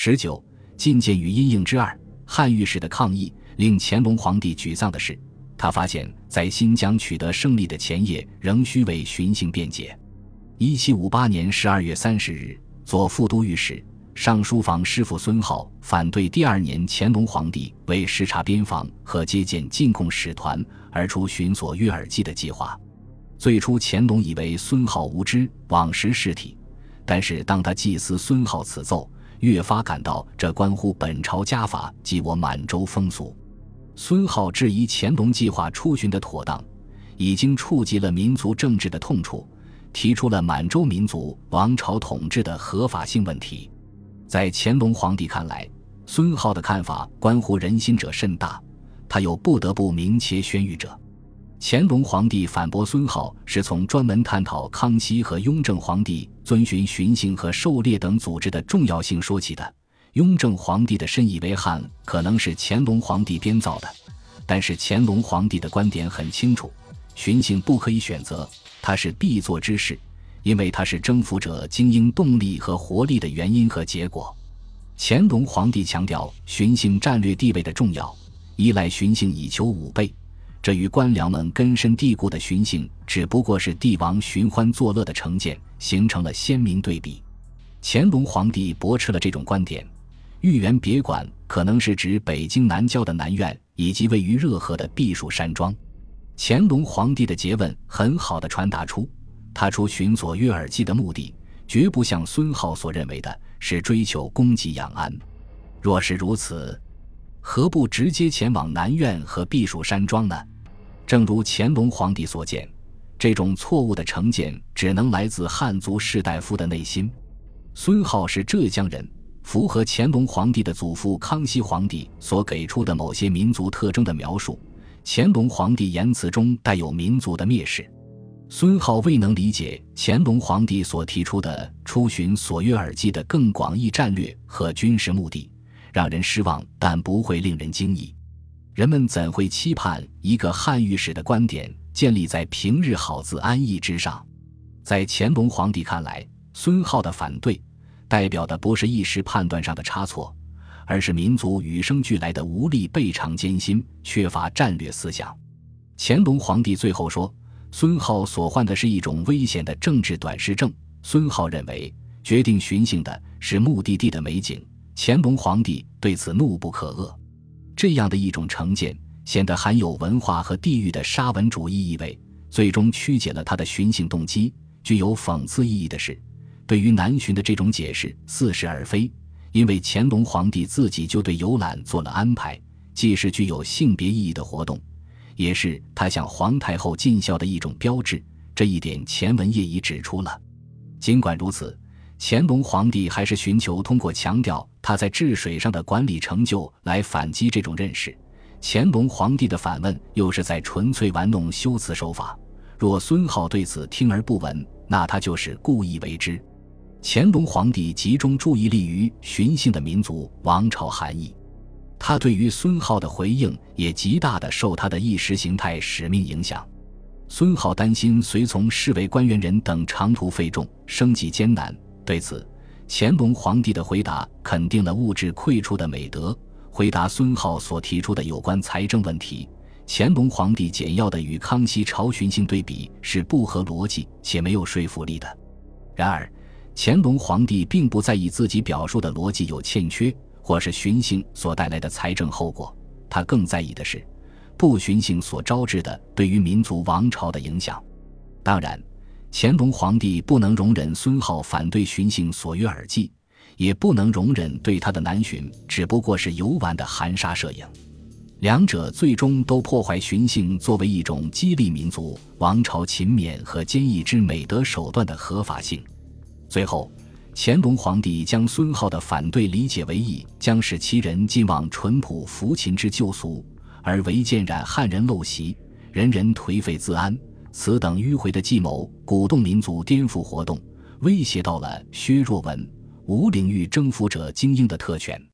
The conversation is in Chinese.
十九，进谏与阴应之二，汉御史的抗议令乾隆皇帝沮丧的是，他发现，在新疆取得胜利的前夜，仍需为巡幸辩解。一七五八年十二月三十日，左副都御史、尚书房师傅孙浩反对第二年乾隆皇帝为视察边防和接见进贡使团而出巡所约尔济的计划。最初，乾隆以为孙浩无知，枉识事体。但是，当他祭祀孙浩此奏，越发感到这关乎本朝家法及我满洲风俗。孙浩质疑乾隆计划出巡的妥当，已经触及了民族政治的痛处，提出了满洲民族王朝统治的合法性问题。在乾隆皇帝看来，孙浩的看法关乎人心者甚大，他又不得不明切宣谕者。乾隆皇帝反驳孙浩，是从专门探讨康熙和雍正皇帝遵循巡幸和狩猎等组织的重要性说起的。雍正皇帝的深以为汉可能是乾隆皇帝编造的，但是乾隆皇帝的观点很清楚：巡幸不可以选择，它是必做之事，因为它是征服者精英动力和活力的原因和结果。乾隆皇帝强调巡幸战略地位的重要，依赖巡幸以求武备。这与官僚们根深蒂固的寻衅只不过是帝王寻欢作乐的成见，形成了鲜明对比。乾隆皇帝驳斥了这种观点，御园别馆可能是指北京南郊的南苑以及位于热河的避暑山庄。乾隆皇帝的诘问很好的传达出，他出巡所约尔济的目的，绝不像孙浩所认为的是追求功绩养安。若是如此，何不直接前往南苑和避暑山庄呢？正如乾隆皇帝所见，这种错误的成见只能来自汉族士大夫的内心。孙浩是浙江人，符合乾隆皇帝的祖父康熙皇帝所给出的某些民族特征的描述。乾隆皇帝言辞中带有民族的蔑视，孙浩未能理解乾隆皇帝所提出的出巡所约尔济的更广义战略和军事目的。让人失望，但不会令人惊异。人们怎会期盼一个汉御史的观点建立在平日好自安逸之上？在乾隆皇帝看来，孙浩的反对代表的不是一时判断上的差错，而是民族与生俱来的无力备尝艰辛、缺乏战略思想。乾隆皇帝最后说：“孙浩所患的是一种危险的政治短视症。”孙浩认为，决定巡幸的是目的地的美景。乾隆皇帝对此怒不可遏，这样的一种成见显得含有文化和地域的沙文主义意味，最终曲解了他的巡幸动机。具有讽刺意义的是，对于南巡的这种解释似是而非，因为乾隆皇帝自己就对游览做了安排，既是具有性别意义的活动，也是他向皇太后尽孝的一种标志。这一点前文业已指出了。尽管如此。乾隆皇帝还是寻求通过强调他在治水上的管理成就来反击这种认识。乾隆皇帝的反问又是在纯粹玩弄修辞手法。若孙浩对此听而不闻，那他就是故意为之。乾隆皇帝集中注意力于寻幸的民族王朝含义，他对于孙浩的回应也极大的受他的意识形态使命影响。孙浩担心随从侍卫官员人等长途费重，生计艰难。对此，乾隆皇帝的回答肯定了物质匮处的美德。回答孙浩所提出的有关财政问题，乾隆皇帝简要的与康熙朝巡幸对比是不合逻辑且没有说服力的。然而，乾隆皇帝并不在意自己表述的逻辑有欠缺，或是巡幸所带来的财政后果，他更在意的是不巡幸所招致的对于民族王朝的影响。当然。乾隆皇帝不能容忍孙浩反对巡幸所约尔济，也不能容忍对他的南巡只不过是游玩的含沙射影，两者最终都破坏巡幸作为一种激励民族王朝勤勉和坚毅之美德手段的合法性。最后，乾隆皇帝将孙浩的反对理解为意将使其人尽往淳朴扶秦之旧俗，而唯见染汉人陋习，人人颓废自安。此等迂回的计谋，鼓动民族颠覆活动，威胁到了薛若文、无领域征服者精英的特权。